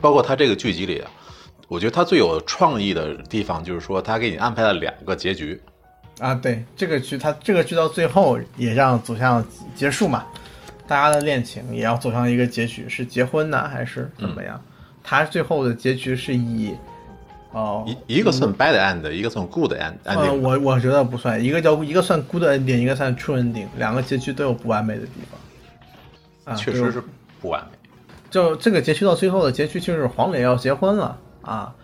包括他这个剧集里啊，我觉得他最有创意的地方就是说，他给你安排了两个结局。啊，对这个剧，他这个剧到最后也让走向结束嘛，大家的恋情也要走向一个结局，是结婚呢还是怎么样？他最后的结局是以，哦，一一个算 bad end，一个算 good end。呃，我我觉得不算，一个叫一个算 good ending，一个算 true ending，两个结局都有不完美的地方。啊，确实是不完美。就这个结局到最后的结局就是黄磊要结婚了啊，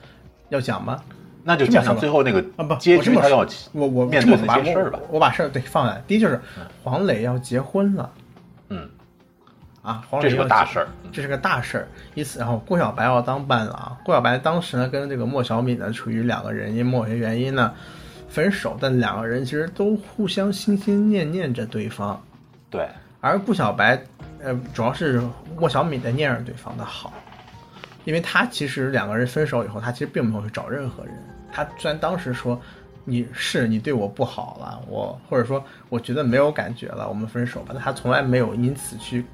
要讲吗？那就讲讲最后那个啊不，结局他要我我面对那些事儿吧。我把事儿对放下来，第一就是黄磊要结婚了，嗯，啊，黄磊这是个大事儿，这是个大事儿。因此，然后顾小白要当伴郎，顾小白当时呢跟这个莫小敏呢处于两个人因某些原因呢分手，但两个人其实都互相心心念念着对方。对，而顾小白呃主要是莫小敏在念着对方的好，因为他其实两个人分手以后，他其实并没有去找任何人。他虽然当时说你是你对我不好了，我或者说我觉得没有感觉了，我们分手吧。但他从来没有因此去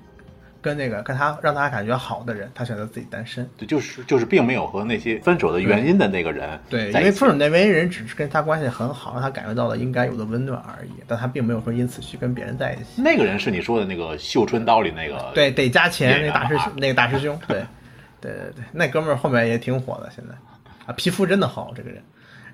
跟那个跟他让他感觉好的人，他选择自己单身。对，就是就是并没有和那些分手的原因的那个人对，因为分手那原因人只是跟他关系很好，让他感觉到了应该有的温暖而已。但他并没有说因此去跟别人在一起。那个人是你说的那个《绣春刀》里那个对得加钱那大师兄那个大师兄，对对对对，那哥们儿后面也挺火的，现在啊皮肤真的好这个人。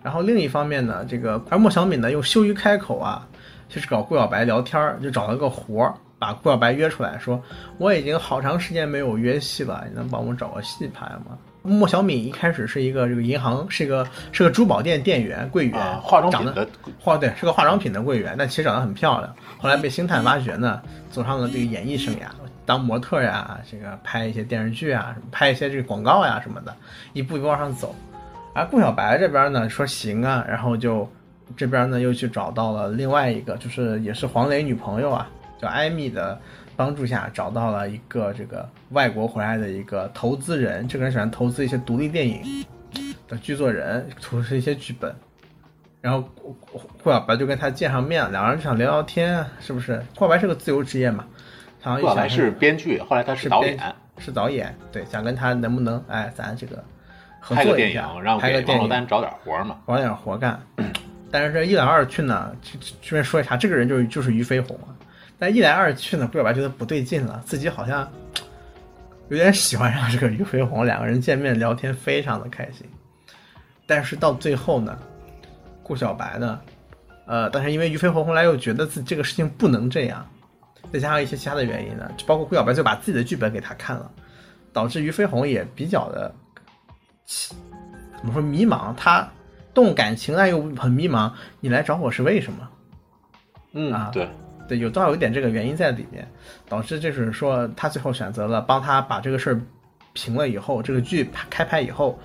然后另一方面呢，这个而莫小敏呢又羞于开口啊，就是找顾小白聊天儿，就找了个活儿，把顾小白约出来说，我已经好长时间没有约戏了，你能帮我找个戏拍吗？莫小敏一开始是一个这个银行，是一个是个珠宝店店员柜员，化妆品的化对是个化妆品的柜员，但其实长得很漂亮。后来被星探挖掘呢，走上了这个演艺生涯，当模特呀，这个拍一些电视剧啊，拍一些这个广告呀什么的，一步一步往上走。而顾小白这边呢说行啊，然后就这边呢又去找到了另外一个，就是也是黄磊女朋友啊，叫艾米的帮助下找到了一个这个外国回来的一个投资人，这个人喜欢投资一些独立电影的剧作人，出一些剧本。然后顾小白就跟他见上面，两个人就想聊聊天，是不是？顾小白是个自由职业嘛，顾小白是编剧，后来他是导演，是导演，对，想跟他能不能哎，咱这个。拍个电影，让拍个电影，找点活嘛，找点活干。但是这一来二去呢，顺便说一下，这个人就是就是于飞鸿啊。但一来二去呢，顾小白觉得不对劲了，自己好像有点喜欢上这个俞飞鸿，两个人见面聊天非常的开心。但是到最后呢，顾小白呢，呃，但是因为俞飞鸿后来又觉得自己这个事情不能这样，再加上一些其他的原因呢，包括顾小白就把自己的剧本给他看了，导致俞飞鸿也比较的。怎么说迷茫？他动感情，但又很迷茫。你来找我是为什么？嗯啊，对对，有多少有一点这个原因在里面，导致就是说他最后选择了帮他把这个事儿平了以后，这个剧开拍以后，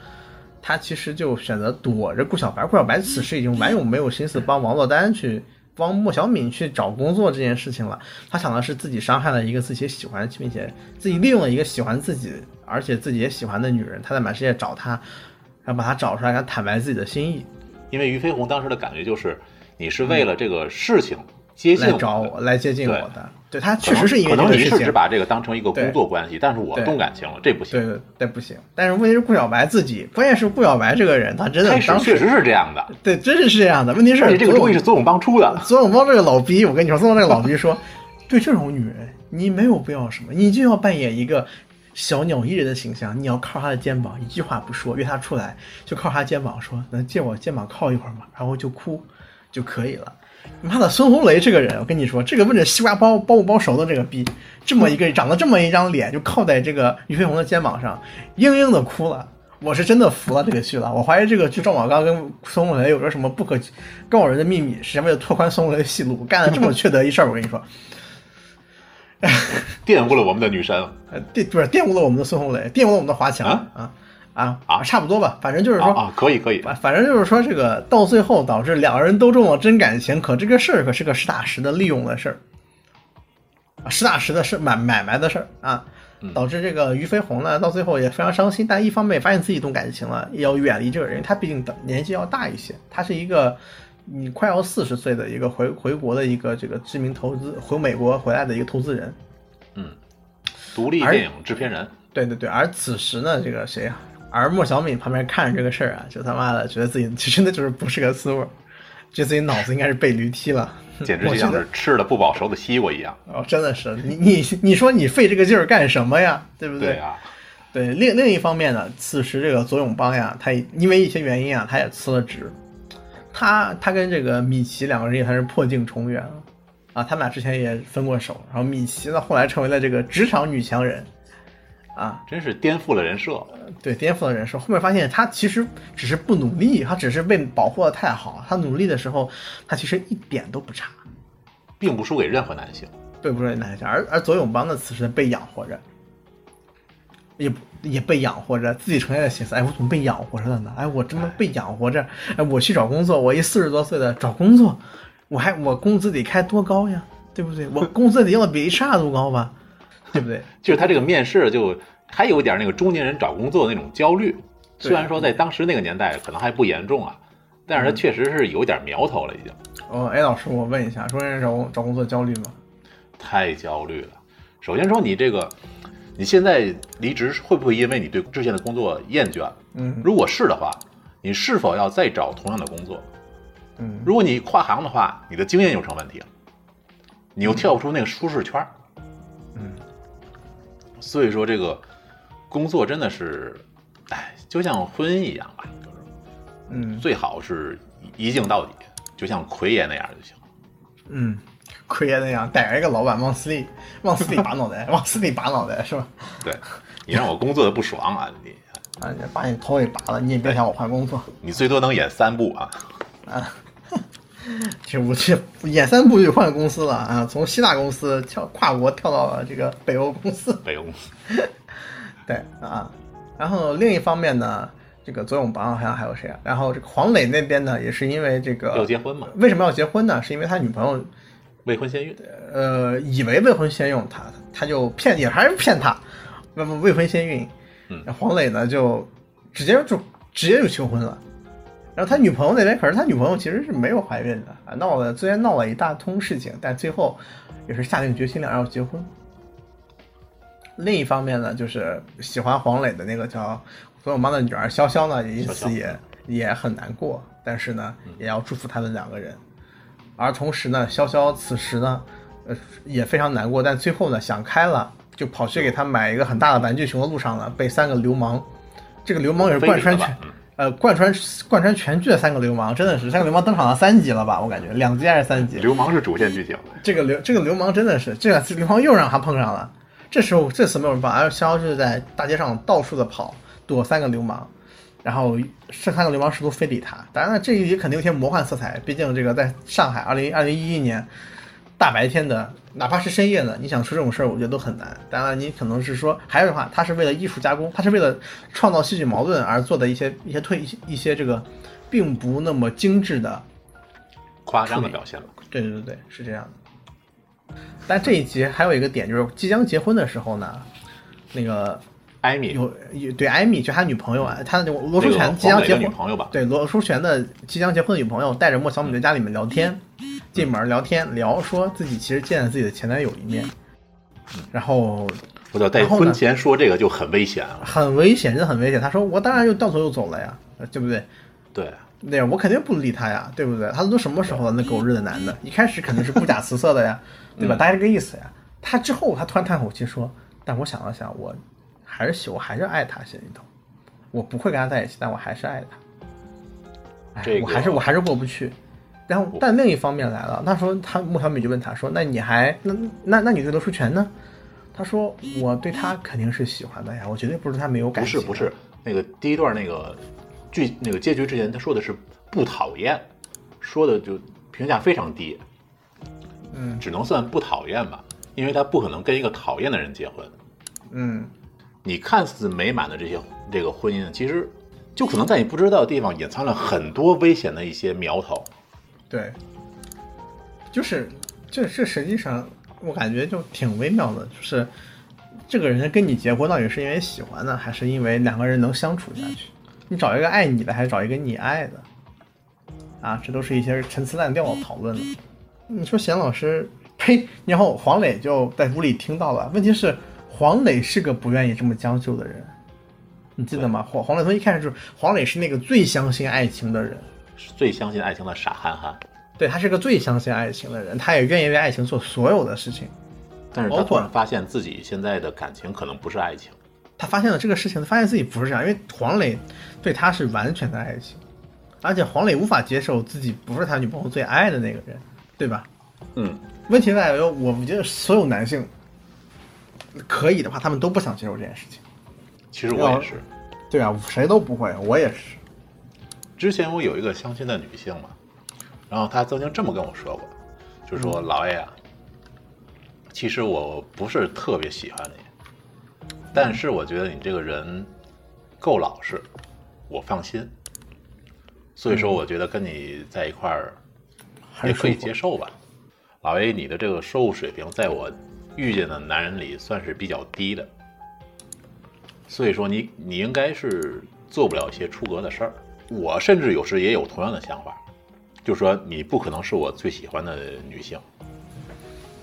他其实就选择躲着顾小白。顾小白此时已经完全没有心思帮王珞丹去帮莫小敏去找工作这件事情了。他想的是自己伤害了一个自己喜欢，并且自己利用了一个喜欢自己。而且自己也喜欢的女人，他在满世界找她，然后把她找出来，跟他坦白自己的心意。因为于飞鸿当时的感觉就是，你是为了这个事情接近找我，来接近我的。对他确实是因为可能你是只把这个当成一个工作关系，但是我动感情了，这不行。对对对，不行。但是问题是顾小白自己，关键是顾小白这个人，他真的当时确实是这样的。对，真是是这样的。问题是这个东西是左永邦出的。左永邦这个老逼，我跟你说，左永邦这个老逼说，对这种女人，你没有必要什么，你就要扮演一个。小鸟依人的形象，你要靠他的肩膀，一句话不说，约他出来，就靠他肩膀说，能借我肩膀靠一会儿吗？然后就哭就可以了。妈的，孙红雷这个人，我跟你说，这个问着西瓜包包不包熟的这个逼，这么一个长得这么一张脸，就靠在这个俞飞鸿的肩膀上，嘤嘤的哭了。我是真的服了这个剧了。我怀疑这个剧赵宝刚跟孙红雷有着什么不可告人的秘密，是为了拓宽孙红雷的戏路，干了这么缺德一事儿。我跟你说。玷污了我们的女神，呃，玷不是玷污了我们的孙红雷，玷污了我们的华强啊啊啊啊！差不多吧，反正就是说啊，可以可以，反正就是说这个到最后导致两个人都中了真感情，可这个事儿可是个实打实的利用的事儿啊，实打实的是买买卖的事儿啊，导致这个俞飞鸿呢到最后也非常伤心，但一方面发现自己动感情了，也要远离这个人，他毕竟年纪要大一些，他是一个。你快要四十岁的一个回回国的一个这个知名投资回美国回来的一个投资人，嗯，独立电影制片人，对对对，而此时呢，这个谁啊？而莫小敏旁边看着这个事儿啊，就他妈的觉得自己真的就是不是个思路，觉得自己脑子应该是被驴踢了，简直就像是吃了不饱熟的西瓜一样。哦，真的是你你你说你费这个劲儿干什么呀？对不对啊？对，另另一方面呢，此时这个左永邦呀，他因为一些原因啊，他也辞了职。他他跟这个米奇两个人也算是破镜重圆了啊，他们俩之前也分过手。然后米奇呢，后来成为了这个职场女强人，啊，真是颠覆了人设。对，颠覆了人设。后面发现他其实只是不努力，他只是被保护的太好。他努力的时候，他其实一点都不差，并不输给任何男性。对，不输给男性。而而左永邦呢，此时被养活着。也也被养活着，自己成天在寻思，哎，我怎么被养活着了呢？哎，我这么被养活着，哎，我去找工作，我一四十多岁的找工作，我还我工资得开多高呀？对不对？我工资得要比 HR 都高吧？对不对？就是他这个面试就还有点那个中年人找工作的那种焦虑，虽然说在当时那个年代可能还不严重啊，但是他确实是有点苗头了已经。哦，哎，老师，我问一下，中年人找工找工作焦虑吗？太焦虑了。首先说你这个。你现在离职会不会因为你对之前的工作厌倦？嗯，如果是的话，你是否要再找同样的工作？嗯，如果你跨行的话，你的经验又成问题了，你又跳不出那个舒适圈。嗯，所以说这个工作真的是，哎，就像婚姻一样吧，就是，嗯，最好是一镜到底，就像奎爷那样就行。嗯。奎爷那样逮着一个老板往死里往死里拔脑袋，往死里拔脑袋是吧？对，你让我工作的不爽啊你啊，把你头给拔了，你也别想我换工作。你最多能演三部啊啊！其实我这演三部就换公司了啊，从希腊公司跳跨国跳到了这个北欧公司。北欧公司。对啊，然后另一方面呢，这个左永邦好像还有谁啊？然后这个黄磊那边呢，也是因为这个要结婚嘛？为什么要结婚呢？是因为他女朋友。未婚先孕，呃，以为未婚先孕，他他就骗，也还是骗他，那么未婚先孕，嗯，黄磊呢就直接就直接就求婚了，然后他女朋友那边，可是他女朋友其实是没有怀孕的啊，闹了虽然闹了一大通事情，但最后也是下定决心两人要结婚。另一方面呢，就是喜欢黄磊的那个叫左永邦的女儿潇潇呢，因此也也很难过，但是呢，也要祝福他们两个人。而同时呢，潇潇此时呢，呃，也非常难过。但最后呢，想开了，就跑去给他买一个很大的玩具熊的路上呢，被三个流氓，这个流氓也是贯穿全，呃，贯穿贯穿全剧的三个流氓，真的是三个流氓登场了三集了吧？我感觉两集还是三集？流氓是主线剧情。这个流这个流氓真的是，这次流氓又让他碰上了。这时候这次没有人帮，而潇潇就是在大街上到处的跑，躲三个流氓。然后剩三个流氓试图非礼他，当然了，这一集肯定有些魔幻色彩。毕竟这个在上海，二零二零一一年大白天的，哪怕是深夜的，你想出这种事儿，我觉得都很难。当然，你可能是说，还有的话，他是为了艺术加工，他是为了创造戏剧矛盾而做的一些一些退一些这个，并不那么精致的夸张的表现了。对对对对，是这样的。但这一集还有一个点，就是即将结婚的时候呢，那个。艾米有有对艾米就他女朋友啊，他罗书全即将结婚，对罗书全的即将结婚的女朋友带着莫小米在家里面聊天，进门聊天聊说自己其实见了自己的前男友一面，然后我操，在婚前说这个就很危险啊，很危险，真的很危险。他说我当然就掉头就走了呀，对不对？对，对，我肯定不理他呀，对不对？他都什么时候了？那狗日的男的，一开始肯定是不假 辞色的呀，对吧？大概这个意思呀。他之后他突然叹口气说，但我想了想，我。还是喜，我还是爱他心里头，我不会跟他在一起，但我还是爱他。哎，我还是我还是过不去。然后，但另一方面来了，那时候他穆小米就问他说：“那你还那那那你对罗书全呢？”他说：“我对他肯定是喜欢的呀，我绝对不是他没有感情。”不是不是，那个第一段那个剧那个结局之前，他说的是不讨厌，说的就评价非常低。嗯，只能算不讨厌吧，因为他不可能跟一个讨厌的人结婚。嗯。你看似美满的这些这个婚姻，其实就可能在你不知道的地方隐藏了很多危险的一些苗头。对，就是这这实际上我感觉就挺微妙的，就是这个人跟你结婚到底是因为喜欢呢，还是因为两个人能相处下去？你找一个爱你的，还是找一个你爱的？啊，这都是一些陈词滥调的讨论了。你说贤老师呸，然后黄磊就在屋里听到了，问题是。黄磊是个不愿意这么将就的人，你记得吗？黄黄磊从一开始就是黄磊是那个最相信爱情的人，最相信爱情的傻憨憨。对他是个最相信爱情的人，他也愿意为爱情做所有的事情。但是他突然发现自己现在的感情可能不是爱情，他发现了这个事情，他发现自己不是这样，因为黄磊对他是完全的爱情，而且黄磊无法接受自己不是他女朋友最爱的那个人，对吧？嗯，问题在于，我觉得所有男性可以的话，他们都不想接受这件事情。其实我也是。对啊，谁都不会，我也是。之前我有一个相亲的女性嘛，然后她曾经这么跟我说过，就说嗯老 A 啊，其实我不是特别喜欢你，但是我觉得你这个人够老实，我放心，所以说我觉得跟你在一块儿也可以接受吧。老 A，你的这个收入水平在我遇见的男人里算是比较低的，所以说你你应该是做不了一些出格的事儿。我甚至有时也有同样的想法，就是说你不可能是我最喜欢的女性。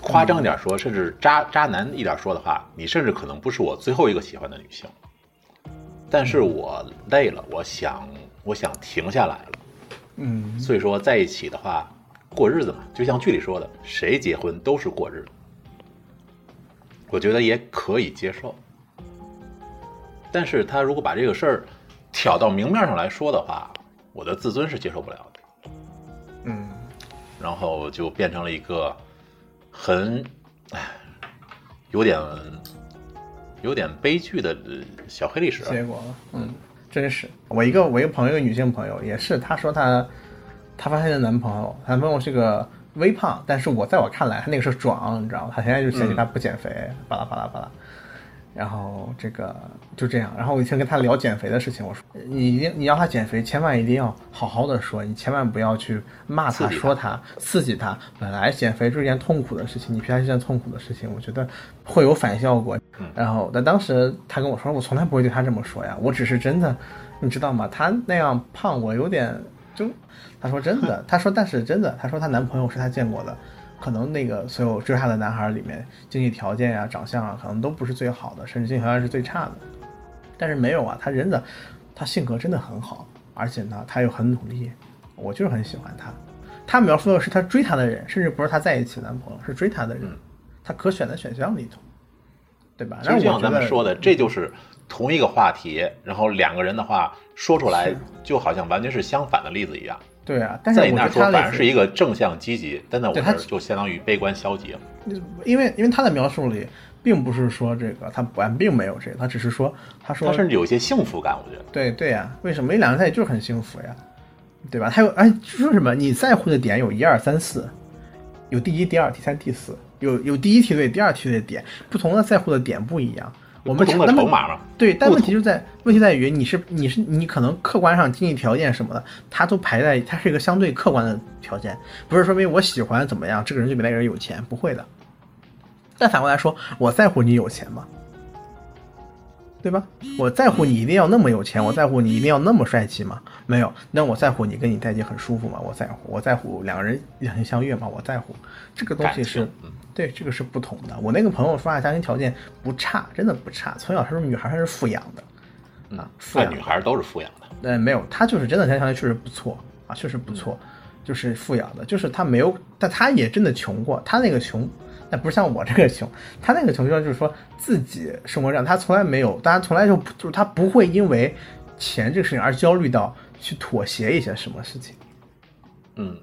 夸张一点说，甚至渣渣男一点说的话，你甚至可能不是我最后一个喜欢的女性。但是我累了，我想我想停下来了。嗯，所以说在一起的话，过日子嘛，就像剧里说的，谁结婚都是过日子。我觉得也可以接受。但是他如果把这个事儿挑到明面上来说的话，我的自尊是接受不了的。嗯，然后就变成了一个很，唉，有点有点悲剧的呃小黑历史。结果了，嗯，真是。我一个我一个朋友，一个女性朋友，也是，她说她她发现她男朋友，男朋友是个微胖，但是我在我看来，他那个是壮，你知道吗？她现在就嫌弃他不减肥，巴拉巴拉巴拉。然后这个就这样，然后我以前跟他聊减肥的事情，我说你一定你要他减肥，千万一定要好好的说，你千万不要去骂他、说他、刺激他。本来减肥是一件痛苦的事情，你逼他是一件痛苦的事情，我觉得会有反效果。然后但当时他跟我说，我从来不会对他这么说呀，我只是真的，你知道吗？他那样胖，我有点就，他说真的，他说但是真的，他说她男朋友是他见过的。可能那个所有追她的男孩里面，经济条件呀、长相啊，可能都不是最好的，甚至经济条件是最差的。但是没有啊，他人的，他性格真的很好，而且呢，他又很努力，我就是很喜欢他。他描述的是他追她的人，甚至不是他在一起的男朋友，是追她的人，他可选的选项里头，对吧？就像咱们说的，这就是同一个话题，然后两个人的话说出来，就好像完全是相反的例子一样。对啊，但是我在你那儿说反而是一个正向积极，但在我这儿就相当于悲观消极了。因为因为他的描述里，并不是说这个他不并没有这个，他只是说他说他甚至有一些幸福感，我觉得。对对呀、为什么？因为两个人在一起就是很幸福呀，对吧？他有哎，说什么？你在乎的点有一二三四，有第一、第二、第三、第四，有有第一梯队、第二梯队的点，不同的在乎的点不一样。我们不同的那么筹码嘛，对，但问题就在问题在于你是你是你可能客观上经济条件什么的，它都排在它是一个相对客观的条件，不是说因为我喜欢怎么样，这个人就比那个人有钱，不会的。但反过来说，我在乎你有钱吗？对吧？我在乎你一定要那么有钱，我在乎你一定要那么帅气吗？没有。那我在乎你跟你在一起很舒服吗？我在乎。我在乎两个人两情相悦吗？我在乎。这个东西是对，这个是不同的。我那个朋友说话家庭条件不差，真的不差，从小她是女孩，她是富养的，啊，富女孩都是富养的，对，没有，她就是真的家庭条件确实不错啊，确实不错，就是富养的，就是她没有，但她也真的穷过，她那个穷，那不是像我这个穷，他那个穷就是说自己生活上，他从来没有，大家从来就就是他不会因为钱这个事情而焦虑到去妥协一些什么事情，嗯，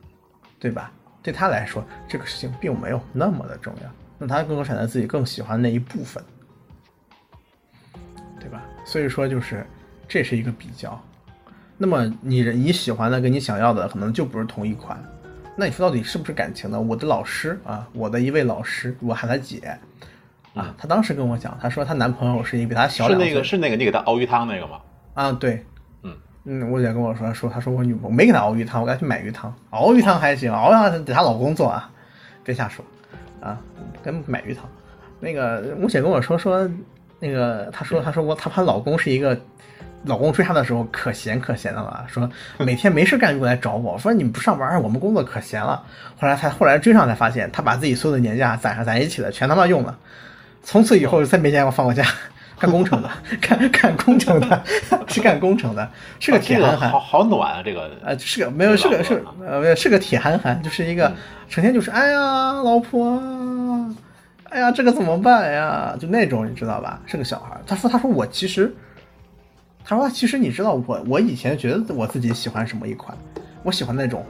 对吧？对他来说，这个事情并没有那么的重要，那他更多选择自己更喜欢的那一部分，对吧？所以说就是这是一个比较。那么你你喜欢的跟你想要的可能就不是同一款，那你说到底是不是感情呢？我的老师啊，我的一位老师，我喊她姐啊，她当时跟我讲，她说她男朋友是一个比她小两岁那个是那个你给她熬鱼汤那个吗？啊，对，嗯，我姐跟我说说，她说我女朋友没给她熬鱼汤，我给她去买鱼汤，熬鱼汤还行，熬鱼汤得她老公做啊，别瞎说啊，跟买鱼汤。那个我姐跟我说说，那个她说她说我她她老公是一个。老公追她的时候可闲可闲的了，说每天没事干就过来找我，说你们不上班，我们工作可闲了。后来才后来追上才发现，她把自己所有的年假攒上攒一起的全他妈用了，从此以后再没见过放过假。干工程的，干干工程的，是干工程的，是个铁憨憨，好好暖啊！这个呃，是个没有，是个是呃，没有是个铁憨憨，就是一个成天就是哎呀，老婆，哎呀，这个怎么办呀？就那种你知道吧？是个小孩。他说，他说我其实，他说其实你知道我，我以前觉得我自己喜欢什么一款，我喜欢那种。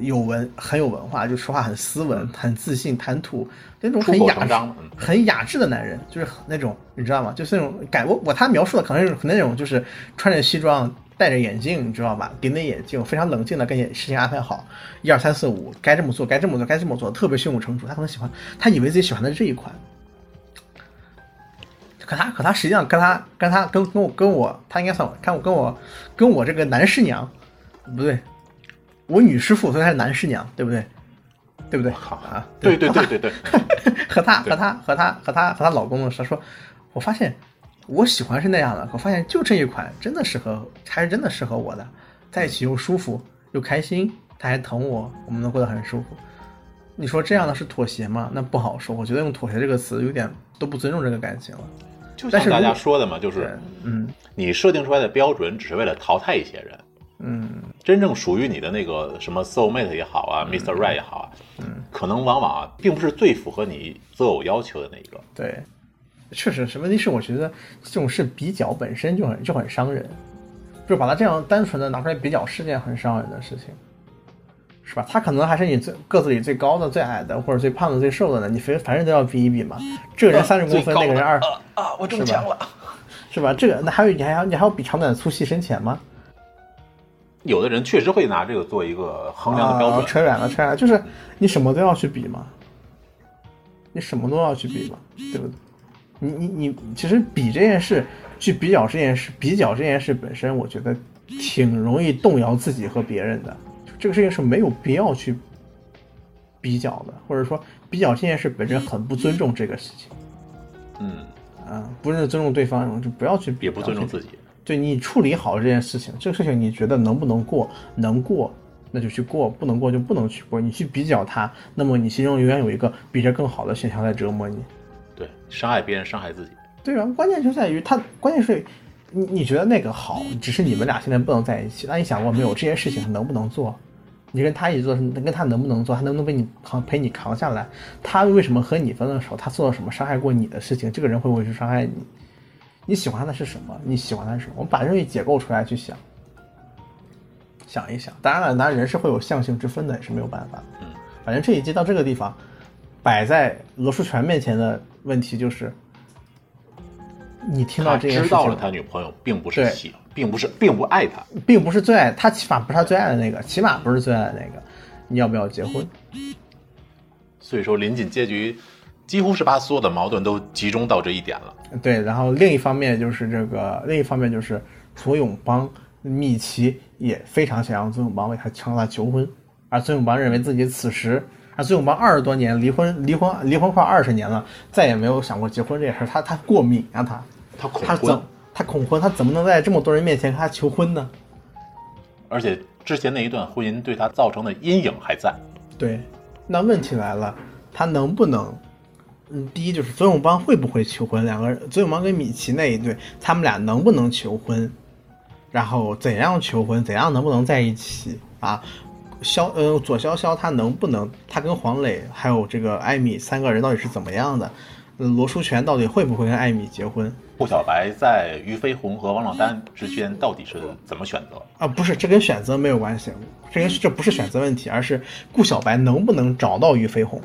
有文很有文化，就说话很斯文、很自信、谈吐那种很雅致、很雅致的男人，就是那种你知道吗？就是那种感我我他描述的可能是那种就是穿着西装、戴着眼镜，你知道吧？顶着眼镜，非常冷静的跟事情安排好，一二三四五，该这么做，该这么做，该这么做，特别胸有成竹。他可能喜欢，他以为自己喜欢的是这一款，可他可他实际上跟他跟他跟跟我跟我，他应该算看我跟我跟我这个男师娘，不对。我女师傅，所以她是男师娘，对不对？对不对？好啊，对对对对 对。和她和她和她和她和她老公的时候说，我发现我喜欢是那样的，我发现就这一款真的适合，还是真的适合我的，在一起又舒服又开心，他还疼我，我们能过得很舒服。你说这样的是妥协吗？那不好说。我觉得用妥协这个词有点都不尊重这个感情了。就像大家说的嘛，就是嗯，你设定出来的标准只是为了淘汰一些人。嗯，真正属于你的那个什么 soul mate 也好啊，Mr. Right 也好啊，嗯，可能往往啊，并不是最符合你择偶要求的那一个。对，确实是。问题是，我觉得这种事比较本身就很就很伤人，就把它这样单纯的拿出来比较是件很伤人的事情，是吧？他可能还是你最个子里最高的、最矮的，或者最胖的、最瘦的呢？你非反正都要比一比嘛。这个人三十公分，那个人二啊，我中枪了，是吧？这个那还有你还要你还要比长短粗细深浅吗？有的人确实会拿这个做一个衡量的标准。扯远了，扯远了，就是你什么都要去比嘛，你什么都要去比嘛，对不对？你你你，其实比这件事，去比较这件事，比较这件事本身，我觉得挺容易动摇自己和别人的。这个事情是没有必要去比较的，或者说比较这件事本身很不尊重这个事情。嗯，啊，不是尊重对方，就不要去比，也不尊重自己。对你处理好这件事情，这个事情你觉得能不能过？能过那就去过，不能过就不能去过。你去比较它，那么你心中永远有一个比这更好的选项在折磨你。对，伤害别人，伤害自己。对啊，关键就在于他，关键是你你觉得那个好，只是你们俩现在不能在一起。那你想过没有，这件事情能不能做？你跟他一起做，跟他能不能做？他能不能被你扛陪你扛下来？他为什么和你分了手？他做了什么伤害过你的事情？这个人会不会去伤害你？你喜欢的是什么？你喜欢的是什么？我们把这西解构出来去想，想一想。当然了，男人是会有相性之分的，也是没有办法。嗯，反正这一集到这个地方，摆在罗书全面前的问题就是，你听到这件事情，知道了他女朋友并不是喜，并不是并不爱他，并不是最爱他，起码不是他最爱的那个，起码不是最爱的那个。你要不要结婚？所以说，临近结局。几乎是把所有的矛盾都集中到这一点了。对，然后另一方面就是这个，另一方面就是左永邦、米奇也非常想让左永邦为他向他求婚，而左永邦认为自己此时，而左永邦二十多年离婚，离婚离婚快二十年了，再也没有想过结婚这事儿。他他过敏啊，他他恐婚，他恐婚，他怎么能在这么多人面前跟他求婚呢？而且之前那一段婚姻对他造成的阴影还在。对，那问题来了，他能不能？嗯，第一就是左永邦会不会求婚？两个人，左永邦跟米奇那一对，他们俩能不能求婚？然后怎样求婚？怎样能不能在一起啊？萧呃，左潇潇他能不能？他跟黄磊还有这个艾米三个人到底是怎么样的？罗书全到底会不会跟艾米结婚？顾小白在俞飞鸿和王珞丹之间到底是怎么选择？啊，不是，这跟选择没有关系，这跟这不是选择问题，而是顾小白能不能找到俞飞鸿？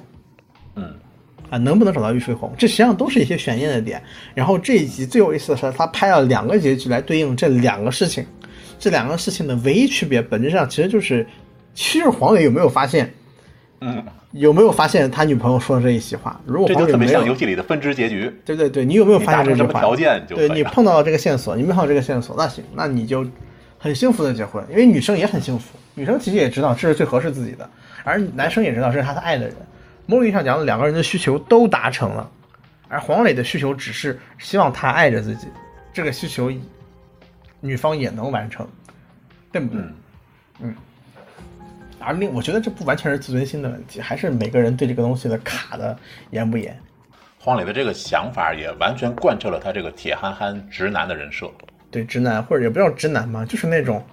嗯。啊，能不能找到玉飞鸿？这实际上都是一些悬念的点。然后这一集最有意思的是，他拍了两个结局来对应这两个事情。这两个事情的唯一区别，本质上其实就是，其实黄磊有没有发现？嗯，有没有发现他女朋友说的这一席话？如果这就特别像游戏里的分支结局。对对对，你有没有发现这句话？条件就对你碰到了这个线索，你碰到这个线索，那行，那你就很幸福的结婚，因为女生也很幸福。女生其实也知道这是最合适自己的，而男生也知道这是他的爱的人。某种意义上讲，两个人的需求都达成了，而黄磊的需求只是希望他爱着自己，这个需求女方也能完成，对不对？嗯。而另，我觉得这不完全是自尊心的问题，还是每个人对这个东西的卡的严不严。黄磊的这个想法也完全贯彻了他这个铁憨憨直男的人设。对直男，或者也不叫直男嘛，就是那种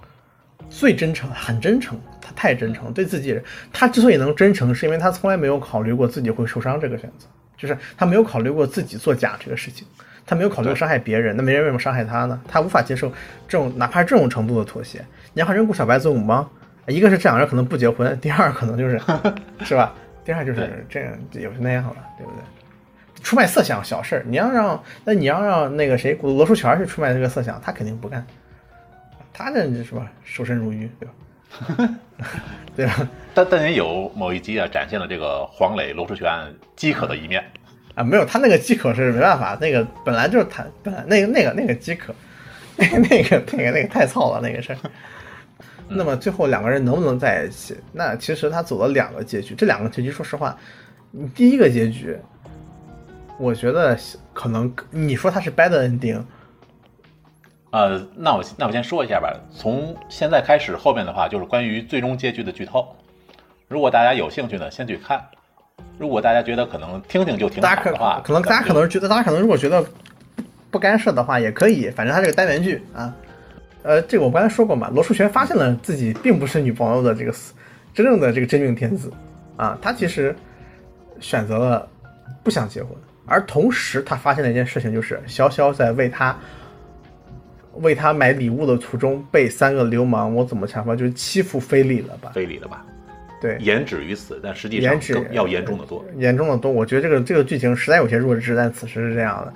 最真诚，很真诚，他太真诚，对自己人，他之所以能真诚，是因为他从来没有考虑过自己会受伤这个选择，就是他没有考虑过自己作假这个事情，他没有考虑过伤害别人，那别人为什么伤害他呢？他无法接受这种哪怕这种程度的妥协。你要让顾小白做母吗？一个是这两个人可能不结婚，第二可能就是 是吧？第二就是这样，也是那样了，对不对？出卖色相小事儿，你要让那你要让那个谁罗书全去出卖这个色相，他肯定不干，他这是吧守身如玉，对吧？对吧？但但也有某一集啊，展现了这个黄磊罗志全饥渴的一面啊，没有他那个饥渴是没办法，那个本来就是他本来那个那个那个饥渴，那个那个那个那个太操了那个事儿。那么最后两个人能不能在一起？那其实他走了两个结局，这两个结局说实话，你第一个结局。我觉得可能你说他是 bad ending，呃，那我那我先说一下吧。从现在开始，后面的话就是关于最终结局的剧透。如果大家有兴趣呢，先去看；如果大家觉得可能听听就挺好的话，可能大家可能觉得大家可能如果觉得不干涉的话，也可以。反正它这个单元剧啊，呃，这个我刚才说过嘛，罗淑全发现了自己并不是女朋友的这个真正的这个真命天子啊，他其实选择了不想结婚。而同时，他发现了一件事情，就是潇潇在为他为他买礼物的途中被三个流氓，我怎么查法就是欺负非礼了吧？非礼了吧？对，言止于此，但实际上要严重的多，严重的多。我觉得这个这个剧情实在有些弱智，但此时是这样的。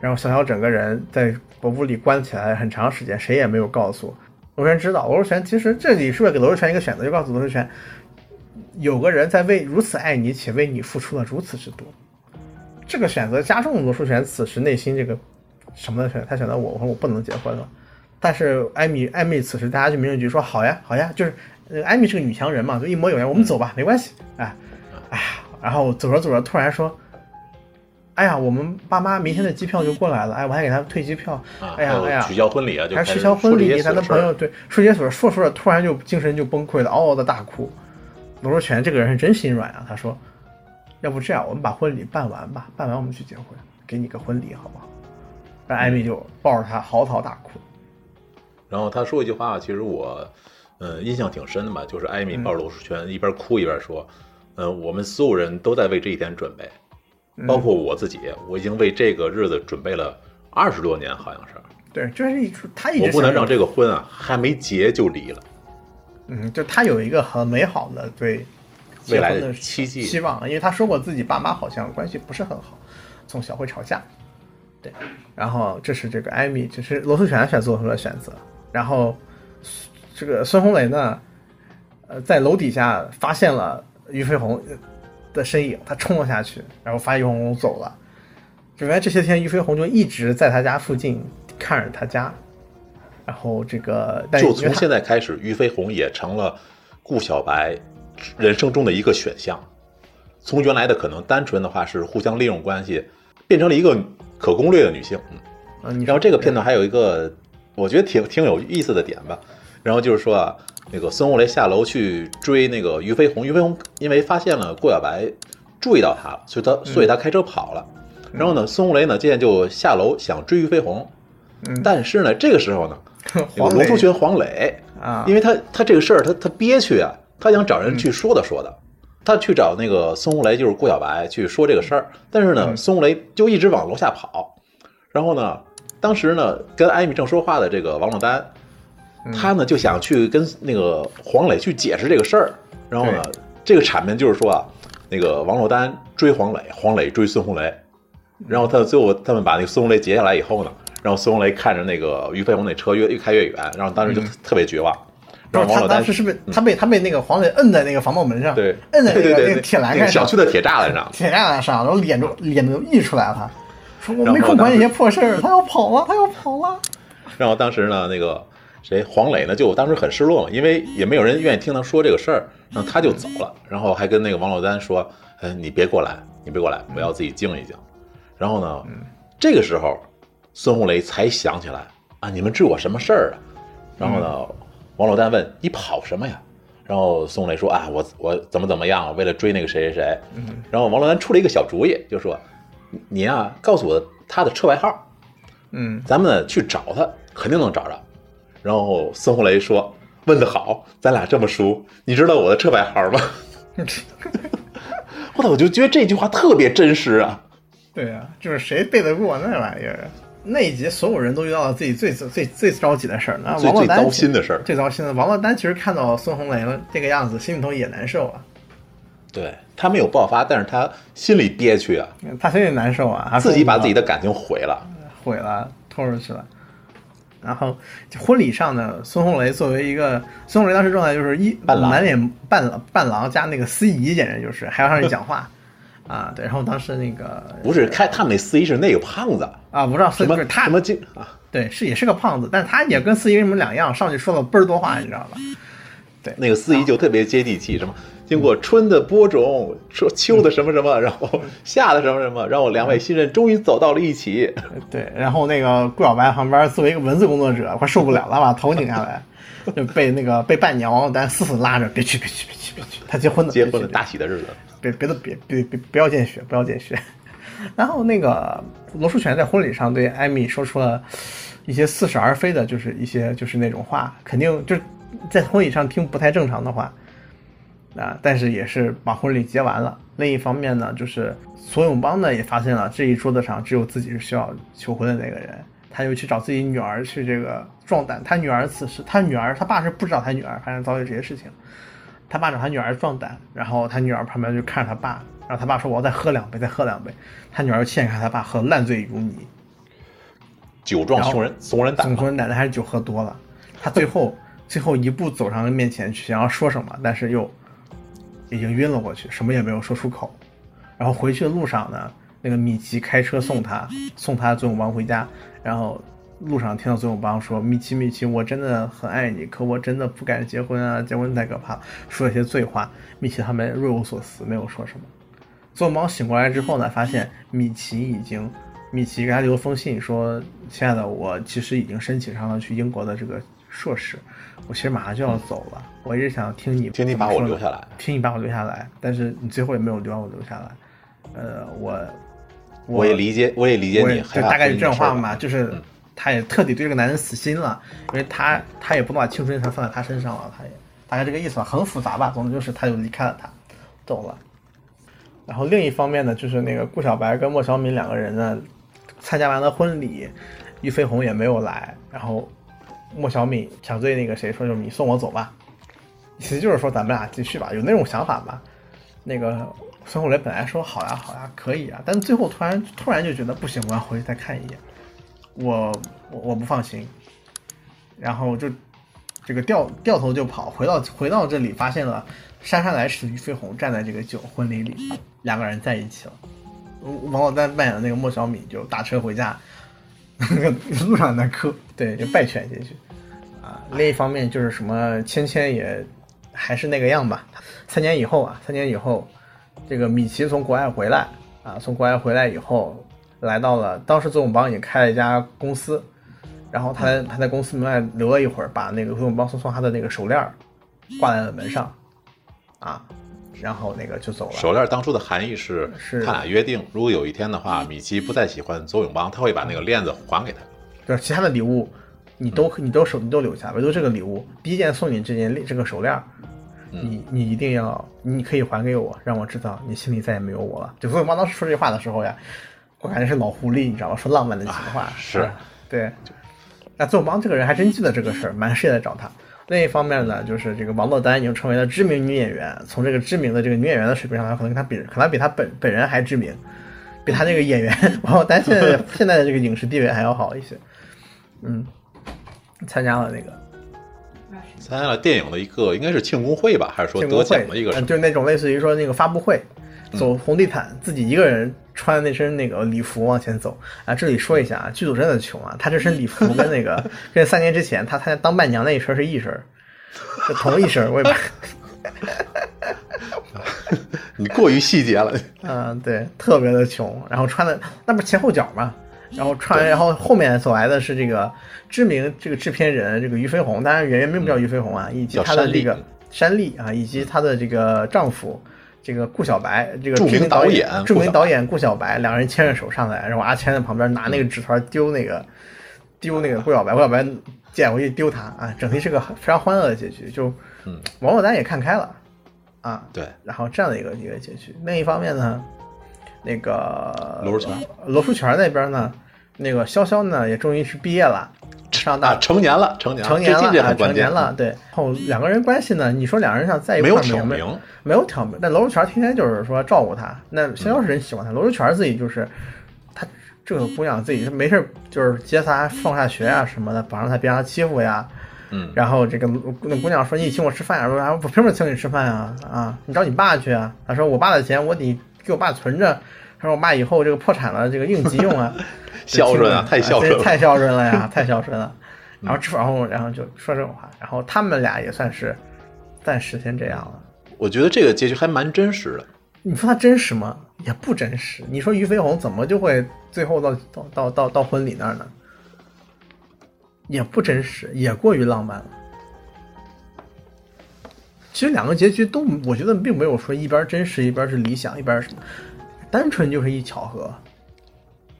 然后小小整个人在屋里关起来很长时间，谁也没有告诉罗旋知道。罗旋其实这里是不是给罗世全一个选择，就告诉罗世全，有个人在为如此爱你，且为你付出了如此之多。这个选择加重了罗淑全此时内心这个什么的选，他选择我，我说我不能结婚了。但是艾米，艾米此时大家去民政局说好呀，好呀，就是艾米是个女强人嘛，就一模有样，我们走吧，没关系。哎，哎呀，然后走着走着突然说，哎呀，我们爸妈明天的机票就过来了，哎，我还给他们退机票。哎呀，哎呀，取消婚礼啊，还取消婚礼，他的朋友对说些所说说着突然就精神就崩溃了，嗷嗷的大哭。罗若全这个人是真心软啊，他说。要不这样，我们把婚礼办完吧，办完我们去结婚，给你个婚礼好不好？然后艾米就抱着他嚎啕大哭。然后他说一句话，其实我，呃，印象挺深的吧，就是艾米抱着罗淑全一边哭一边说：“呃，我们所有人都在为这一天准备，包括我自己，我已经为这个日子准备了二十多年，好像是。”对，就是一他一直我不能让这个婚啊还没结就离了。嗯，就他有一个很美好的对。未来的期冀希望，因为他说过自己爸妈好像关系不是很好，从小会吵架。对，然后这是这个艾米，就是罗素全选做出了选择。然后这个孙红雷呢，呃，在楼底下发现了俞飞鸿的身影，他冲了下去，然后发现俞飞鸿走了。原来这些天俞飞鸿就一直在他家附近看着他家。然后这个就从现在开始，俞飞鸿也成了顾小白。人生中的一个选项，从原来的可能单纯的话是互相利用关系，变成了一个可攻略的女性。嗯，然后这个片段还有一个我觉得挺挺有意思的点吧。然后就是说啊，那个孙红雷下楼去追那个俞飞鸿，俞飞鸿因为发现了顾小白注意到他了，所以他所以他开车跑了。然后呢，孙红雷呢，见就下楼想追俞飞鸿，但是呢，这个时候呢，罗书群黄磊啊，因为他他这个事儿他他憋屈啊。他想找人去说道说的，他去找那个孙红雷，就是顾小白去说这个事儿。但是呢，孙红雷就一直往楼下跑。然后呢，当时呢，跟艾米正说话的这个王珞丹，他呢就想去跟那个黄磊去解释这个事儿。然后呢，这个场面就是说啊，那个王珞丹追黄磊，黄磊追孙红雷。然后他最后他们把那个孙红雷截下来以后呢，然后孙红雷看着那个俞飞鸿那车越越开越远，然后当时就特别绝望。然后他当时是不是他被他被那个黄磊摁在那个防盗门上，对，摁在那个那个铁栏杆上，小区的铁栅栏上，铁栅栏上，然后脸都脸都溢出来了，说我没空管那些破事儿，他要跑了，他要跑了。然后当时呢，那个谁黄磊呢，就当时很失落嘛，因为也没有人愿意听他说这个事儿，然后他就走了，然后还跟那个王珞丹说：“嗯，你别过来，你别过来，我要自己静一静。”然后呢，这个时候孙红雷才想起来啊，你们追我什么事儿啊？然后呢？王珞丹问：“你跑什么呀？”然后宋磊说：“啊，我我怎么怎么样，为了追那个谁谁谁。”然后王珞丹出了一个小主意，就说：“你啊、告诉我他的车牌号，嗯，咱们呢去找他，肯定能找着。然后孙红雷说：“问得好，咱俩这么熟，你知道我的车牌号吗？”我操，我就觉得这句话特别真实啊！对啊，就是谁背得过那玩意儿？那一集所有人都遇到了自己最最最最着急的事儿，那最最王珞丹糟心的事儿最糟心的。王珞丹其实看到孙红雷了这个样子，心里头也难受啊，对他没有爆发，但是他心里憋屈啊，他心里难受啊，他自己把自己的感情毁了。毁了，拖出去了。然后婚礼上呢，孙红雷作为一个孙红雷当时状态就是一伴满脸伴郎伴郎加那个司仪，简直就是还要上去讲话啊。对，然后当时那个不是开他们那司仪是那个胖子，啊，不知道司什么是他什么金啊？对是也是个胖子，但是他也跟司仪没什么两样，上去说了倍儿多话，你知道吧？对那个司仪就特别接地气，什么经过春的播种，说秋的什么什么，然后夏的什么什么，然后两位新人终于走到了一起。对，然后那个顾小白旁边作为一个文字工作者，快受不了了，把头拧下来，就被那个被伴娘但死死拉着，别去别去别去别去，他结婚了结婚的大喜的日子，别别的别别别不要见血，不要见血。然后那个罗淑全在婚礼上对艾米说出了一些似是而非的，就是一些就是那种话，肯定就是在婚礼上听不太正常的话啊，但是也是把婚礼结完了。另一方面呢，就是索永邦呢也发现了这一桌子上只有自己是需要求婚的那个人，他就去找自己女儿去这个壮胆。他女儿此时，他女儿他爸是不知道他女儿发生遭遇这些事情。他爸找他女儿壮胆，然后他女儿旁边就看着他爸，然后他爸说我要再喝两杯，再喝两杯。他女儿亲眼看他爸喝得烂醉如泥，酒壮怂人怂人胆嘛。总说奶奶还是酒喝多了。他最后最后一步走上面前去，想要说什么，但是又已经晕了过去，什么也没有说出口。然后回去的路上呢，那个米奇开车送他，送他最后玩回家，然后路上听到左永邦说：“米奇，米奇，我真的很爱你，可我真的不敢结婚啊，结婚太可怕。”说了一些醉话。米奇他们若有所思，没有说什么。左永邦醒过来之后呢，发现米奇已经，米奇给他留了封信说：“亲爱的，我其实已经申请上了去英国的这个硕士，我其实马上就要走了。我一直想听你听你把我留下来听你把我留下来，但是你最后也没有留把我留下来。呃，我我也理解，我也理解你，就大概这种话嘛，就是他也彻底对这个男人死心了，因为他他也不能把青春全放在他身上了，他也大概这个意思吧，很复杂吧。总之就是他就离开了他，走了。然后另一方面呢，就是那个顾小白跟莫小敏两个人呢，参加完了婚礼，俞飞鸿也没有来，然后莫小敏想对那个谁说，就是你送我走吧，其实就是说咱们俩继续吧，有那种想法吧。那个孙红雷本来说好呀好呀可以啊，但最后突然突然就觉得不行，我要回去再看一眼，我我我不放心，然后就这个掉掉头就跑，回到回到这里发现了姗姗来迟的俞飞鸿站在这个酒婚礼里，两个人在一起了。王珞丹扮演的那个莫小米就打车回家，路上在哭，对，就败犬进去啊。另一方面就是什么芊芊也还是那个样吧。三年以后啊，三年以后，这个米奇从国外回来啊，从国外回来以后，来到了当时左永邦也开了一家公司，然后他在他在公司门外留了一会儿，把那个左永邦送送他的那个手链儿挂在了门上，啊，然后那个就走了。手链当初的含义是，是他俩约定，如果有一天的话，米奇不再喜欢左永邦，他会把那个链子还给他。就是其他的礼物，你都你都手你都留下，唯独这个礼物，第一件送你这件这个手链儿，你你一定要，你可以还给我，让我知道你心里再也没有我了。就所以我妈当时说这话的时候呀，我感觉是老狐狸，你知道吗？说浪漫的情话，是对。那左永邦这个人还真记得这个事儿，满世界在找他。另一方面呢，就是这个王珞丹已经成为了知名女演员，从这个知名的这个女演员的水平上来，可能跟她比可能比她本本人还知名，比她那个演员 王珞丹现在 现在的这个影视地位还要好一些。嗯，参加了那个参加了电影的一个应该是庆功会吧，还是说得奖的一个？嗯就是那种类似于说那个发布会，走红地毯，自己一个人穿那身那个礼服往前走啊。这里说一下啊，剧组真的穷啊，他这身礼服跟那个跟三年之前他他当伴娘那一身是一身，是同一身，我也不。你过于细节了。嗯，对，特别的穷，然后穿的那不是前后脚嘛，然后穿，然后后面走来的是这个知名这个制片人这个俞飞鸿，当然演员并不叫俞飞鸿啊，以及叫山丽他的这个山丽啊，以及她的这个丈夫这个顾小白，这个著名名导导演著名导演顾小白，两个人牵着手上来，然后阿谦在旁边拿那个纸团丢那个丢那个顾小白，顾小白捡回去丢他啊，整体是个非常欢乐的结局，就嗯王珞丹也看开了啊，对，然后这样的一个一个结局。另一方面呢，那个罗书全罗书全那边呢，那个潇潇呢也终于是毕业了，上大啊，成年了，成年了，成年了，成年了，对。然后两个人关系呢，你说两个人想在一没有块儿没挑明，没有挑明，但罗书全天天就是说照顾他，那嗯逍遥是人喜欢他，罗书全自己就是他这个姑娘自己没事儿就是接她放下学啊什么的，不让她别让她欺负呀。嗯，然后这个那姑娘说：“你请我吃饭呀？”说：“啊，我凭什么请你吃饭啊？啊，你找你爸去啊。”他说：“我爸的钱我得给我爸存着。”他说：“我爸以后这个破产了，这个应急用啊。”孝顺啊，太孝顺了，太孝顺了呀，太孝顺了。然后之然后然后就说这种话，然后他们俩也算是暂时先这样了。我觉得这个结局还蛮真实的。你说他真实吗？也不真实。你说俞飞鸿怎么就会最后到到到到到婚礼那儿呢？也不真实，也过于浪漫了。其实两个结局都，我觉得并没有说一边真实，一边是理想，一边是什么，单纯就是一巧合。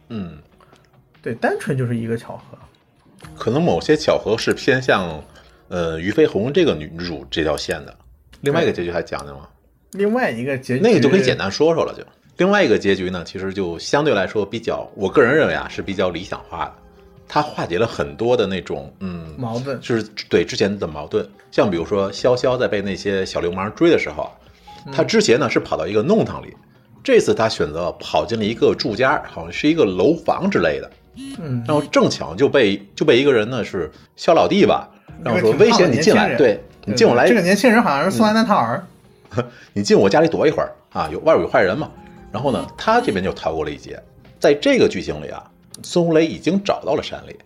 嗯，对，单纯就是一个巧合。可能某些巧合是偏向呃俞飞鸿这个女主这条线的。另外一个结局还讲讲吗？另外一个结局，那个就可以简单说说了就。另外一个结局呢，其实就相对来说比较，我个人认为啊是比较理想化的，它化解了很多的那种嗯矛盾。就是对之前的矛盾，像比如说潇潇在被那些小流氓追的时候，他之前呢是跑到一个弄堂里，这次他选择跑进了一个住家，好像是一个楼房之类的，嗯，然后正巧就被就被一个人呢是肖老弟吧，然后说威胁你进来，对你进我来，这个年轻人好像是宋丹丹他儿。你进我家里躲一会儿啊，有外边有坏人嘛。然后呢，他这边就逃过了一劫。在这个剧情里啊，孙红雷已经找到了山里，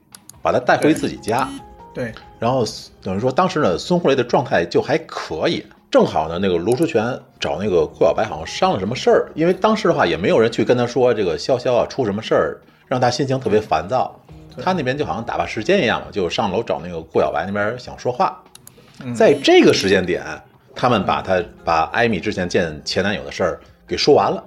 把他带回自己家。对，然后等于说，当时呢，孙红雷的状态就还可以。正好呢，那个卢书全找那个顾小白，好像商量什么事儿。因为当时的话，也没有人去跟他说这个潇潇啊出什么事儿，让他心情特别烦躁。他那边就好像打发时间一样嘛，就上楼找那个顾小白那边想说话。在这个时间点，他们把他把艾米之前见前男友的事儿给说完了。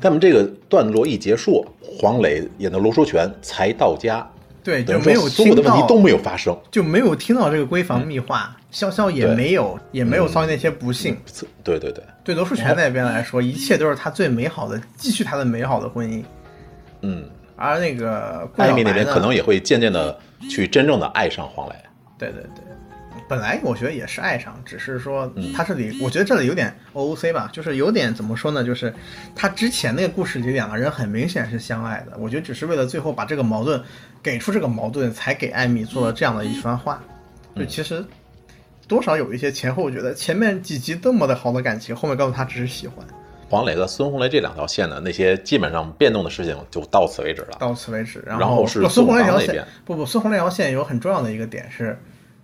他们这个段落一结束，黄磊演的罗书全才到家，对，就没有所有的问题都没有发生。就没有听到这个闺房密话，潇潇也没有也没有遭遇那些不幸。对对对，对罗书全那边来说，一切都是他最美好的，继续他的美好的婚姻。嗯，而那个顾艾米那边可能也会渐渐的去真正的爱上黄磊。对对对，本来我觉得也是爱上，只是说嗯他这里，我觉得这里有点 OOC 吧，就是有点怎么说呢？就是他之前那个故事里两个人很明显是相爱的，我觉得只是为了最后把这个矛盾给出这个矛盾，才给艾米做了这样的一番话。就其实多少有一些前后觉得前面几集这么的好的感情，后面告诉他只是喜欢，黄磊和孙红雷这两条线的那些基本上变动的事情就到此为止了。到此为止。然然后是孙红那条线不不，孙红雷那条线有很重要的一个点是，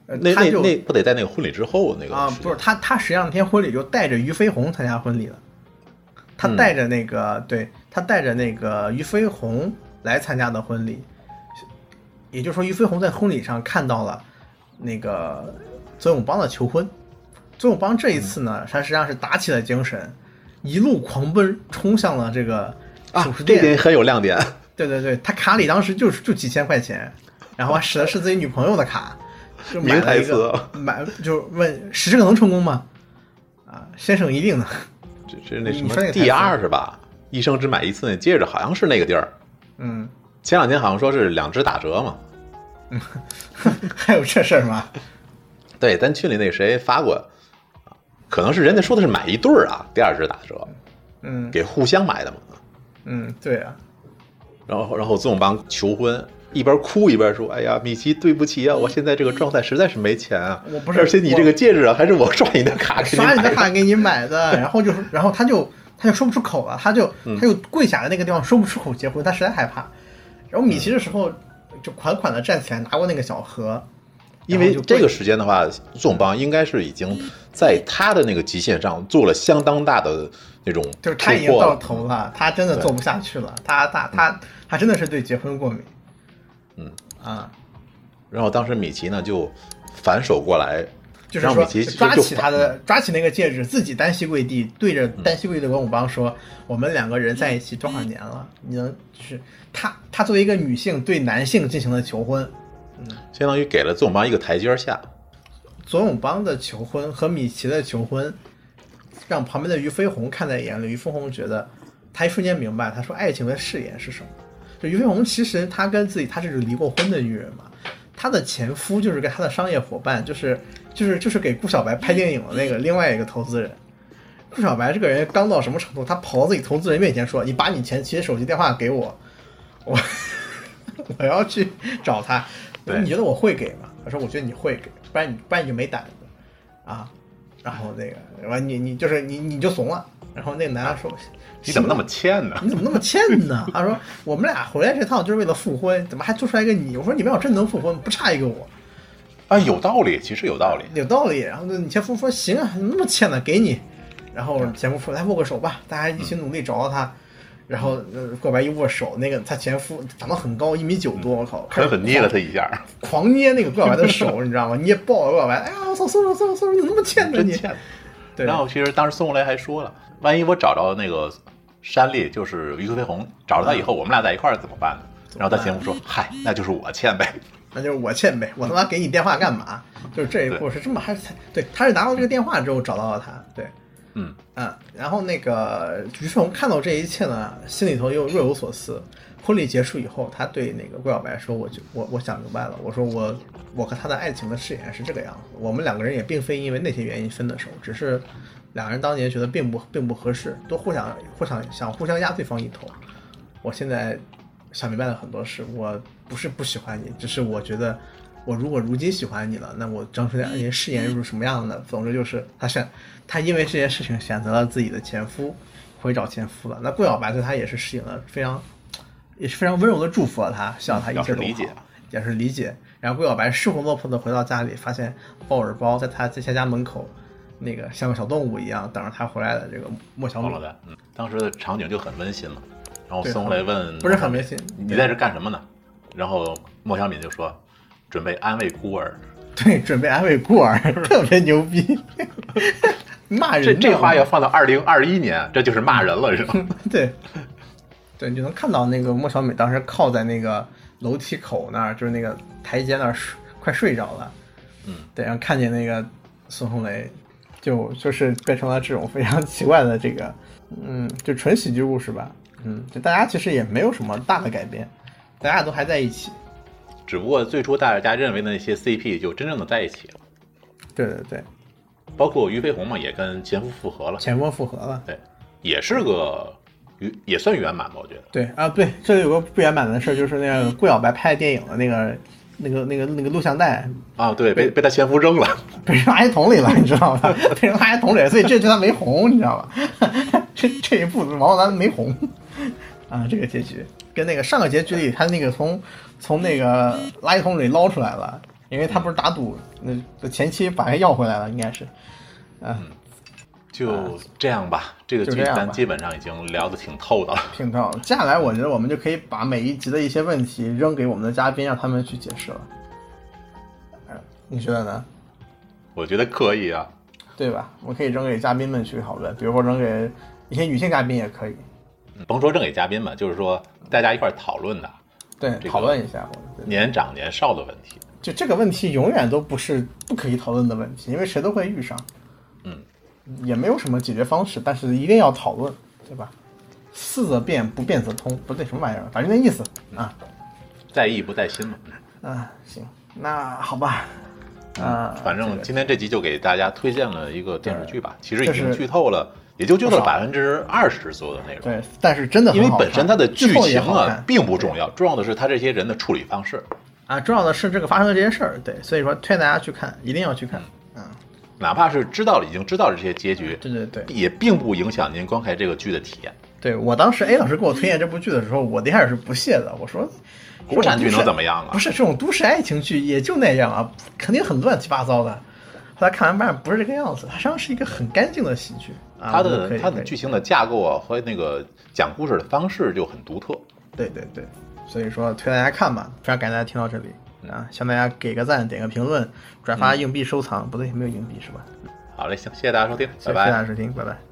呃，那那他那不得在那个婚礼之后那个啊，不是他，他实际上那天婚礼就带着俞飞鸿参加婚礼了。他嗯带着那个，对他带着那个俞飞鸿来参加的婚礼，也就是说，俞飞鸿在婚礼上看到了那个曾永邦的求婚。左永邦这一次呢，他实际上是打起了精神，一路狂奔，冲向了这个啊。这点很有亮点。对对对，他卡里当时就是就几千块钱，然后还使的是自己女朋友的卡，就买名台了一个词买就问使这个能成功吗？啊，先生一定能。这这那什么你说那个台词 D 二是吧？一生只买一次那戒指，好像是那个地儿。嗯，前两天好像说是两只打折嘛。嗯 还有这事儿吗？对，咱群里那谁发过，啊可能是人家说的是买一对儿啊，第二只打折，嗯给互相买的嘛。嗯，对啊，然后然后宗永邦求婚，一边哭一边说：“哎呀，米奇，对不起啊，我现在这个状态实在是没钱啊。我不是而且你这个戒指啊，还是我刷你的卡给刷你的卡给你买的，然后就然后他就他就说不出口了，他就嗯他就跪下来那个地方说不出口结婚，他实在害怕。然后米奇这时候就款款的站起来拿过那个小盒，因为这个时间的话，宗永邦应该是已经在他的那个极限上做了相当大的那种就是他已经到头了，他真的做不下去了，他他他他真的是对结婚过敏，嗯啊，然后当时米奇呢就反手过来，就是说让米奇抓起他的抓起那个戒指，自己单膝跪地，对着单膝跪地的文武邦说：“我们两个人在一起多少年了？你能就是他他作为一个女性对男性进行了求婚，相当于给了左永邦一个台阶下。左永邦的求婚和米奇的求婚，让旁边的俞飞鸿看在眼里。俞飞鸿觉得，他一瞬间明白，他说爱情的誓言是什么。就俞飞鸿其实他跟自己他是离过婚的女人嘛，他的前夫就是跟他的商业伙伴，就是就是就是给顾小白拍电影的那个另外一个投资人。顾小白这个人刚到什么程度？他跑到自己投资人面前说：“你把你前妻的手机电话给我，我 我要去找他。你觉得我会给吗？”他说：“我觉得你会给，不然你不然你就没胆子啊。”然后那个完你你就是你你就怂了。然后那个男的说：“你怎么那么欠呢？你怎么那么欠呢？”他说：“我们俩回来这趟就是为了复婚，怎么还做出来一个你？”我说：“你们要真能复婚，不差一个我。”啊，有道理，其实有道理。有道理。然后呢，你前夫说行啊，那么欠呢？给你。然后前夫说来握个手吧，大家一起努力找到他。然后呃，过白一握手，那个他前夫长得很高，一米九多，我靠，狠狠捏了他一下，狂捏那个郭小白的手，你知道吗？捏爆了郭小白，哎呀，我操，松手松手松手，你怎么那么欠呢你？对，然后其实当时孙红雷还说了，万一我找着那个山丽，就是于飞鸿，找着他以后，我们俩在一块儿怎么办呢？然后他前夫说：“嗨，那就是我欠呗。那就是我欠呗，我他妈给你电话干嘛？就是这一步是这么还是对，他是拿到这个电话之后找到了他，对，”嗯，然后那个于飞鸿看到这一切呢，心里头又若有所思。婚礼结束以后，他对那个郭小白说：“我就我我想明白了，我说我我和他的爱情的誓言是这个样子，我们两个人也并非因为那些原因分的手，只是两个人当年觉得并不并不合适，都互相互相想互相压对方一头。我现在想明白了很多事，我不是不喜欢你，只是我觉得我如果如今喜欢你了，那我张出来那些誓言又是什么样的？总之就是他选他因为这件事情选择了自己的前夫，回找前夫了。那顾小白对他也是适应了非常也是非常温柔的祝福了他，希望他一切都理解也是理解。然后顾小白失魂落魄的回到家里，发现鲍尔包在他在他家门口，那个像个小动物一样等着他回来的这个莫小米忘了，的。嗯，当时的场景就很温馨了。然后孙红雷问：“不是很温馨你在这干什么呢？”然后莫小敏就说：“准备安慰孤儿。对，准备安慰孤儿，特别牛逼，骂”人这这话要放到二零二一年，这就是骂人了，是吧？对，对，你就能看到那个莫小美当时靠在那个楼梯口那儿，就是那个台阶那儿睡，快睡着了。嗯，对，然后看见那个孙红雷，就就是变成了这种非常奇怪的这个，嗯，就纯喜剧故事吧。嗯，就大家其实也没有什么大的改变，大家都还在一起。只不过最初大家认为的那些 CP 就真正的在一起了，对对对，包括俞飞鸿嘛，也跟前夫复合了，前夫复合了。对，也是个圆，也算圆满吧，我觉得。对啊，对，这里有个不圆满的事儿，就是那个顾小白拍电影的那个、那个、那个、那个录像带啊，对，被被他前夫扔了。被扔垃圾桶里了，你知道吗？被扔垃圾桶里，所以这这他没红，你知道吗？这这一部王珞丹没红啊，这个结局跟那个上个结局里他那个从从那个垃圾桶里捞出来了，因为他不是打赌，那前期把他要回来了，应该是，嗯，就这样吧，这个剧咱基本上已经聊得挺透的了。挺透。接下来我觉得我们就可以把每一集的一些问题扔给我们的嘉宾，让他们去解释了。呃你觉得呢？我觉得可以啊，对吧？我可以扔给嘉宾们去讨论，比如说扔给一些女性嘉宾也可以，嗯甭说扔给嘉宾吧，就是说大家一块儿讨论的对，这个讨论一下。年长年少的问题。就这个问题永远都不是不可以讨论的问题，因为谁都会遇上，嗯，也没有什么解决方式，但是一定要讨论，对吧？似则变，不变则通，不对，什么玩意儿？反正那意思啊。在意不在心嘛。啊，行，那好吧，啊，反正今天这集就给大家推荐了一个电视剧吧，其实已经就是剧透了，也就剧透了不少百分之二十左右的内容。对，但是真的因为本身它的剧情啊并不重要，重要的是他这些人的处理方式。啊，重要的是这个发生的这些事儿，对，所以说推荐大家去看，一定要去看，嗯，哪怕是知道了已经知道了这些结局，对对对，也并不影响您观看这个剧的体验。对我当时 A 老师给我推荐这部剧的时候，我一开始是不屑的，我说国产剧能怎么样？啊？不是这种都市爱情剧也就那样啊，肯定很乱七八糟的。后来看完发现不是这个样子，它实际上是一个很干净的喜剧啊。它的它的剧情的架构啊和那个讲故事的方式就很独特。对对对，所以说推大家看吧，非常感谢大家听到这里，啊，向大家给个赞，点个评论，转发硬币收藏，不对，没有硬币是吧？好嘞，行，谢谢大家收听，谢谢拜拜。大家收听，拜拜。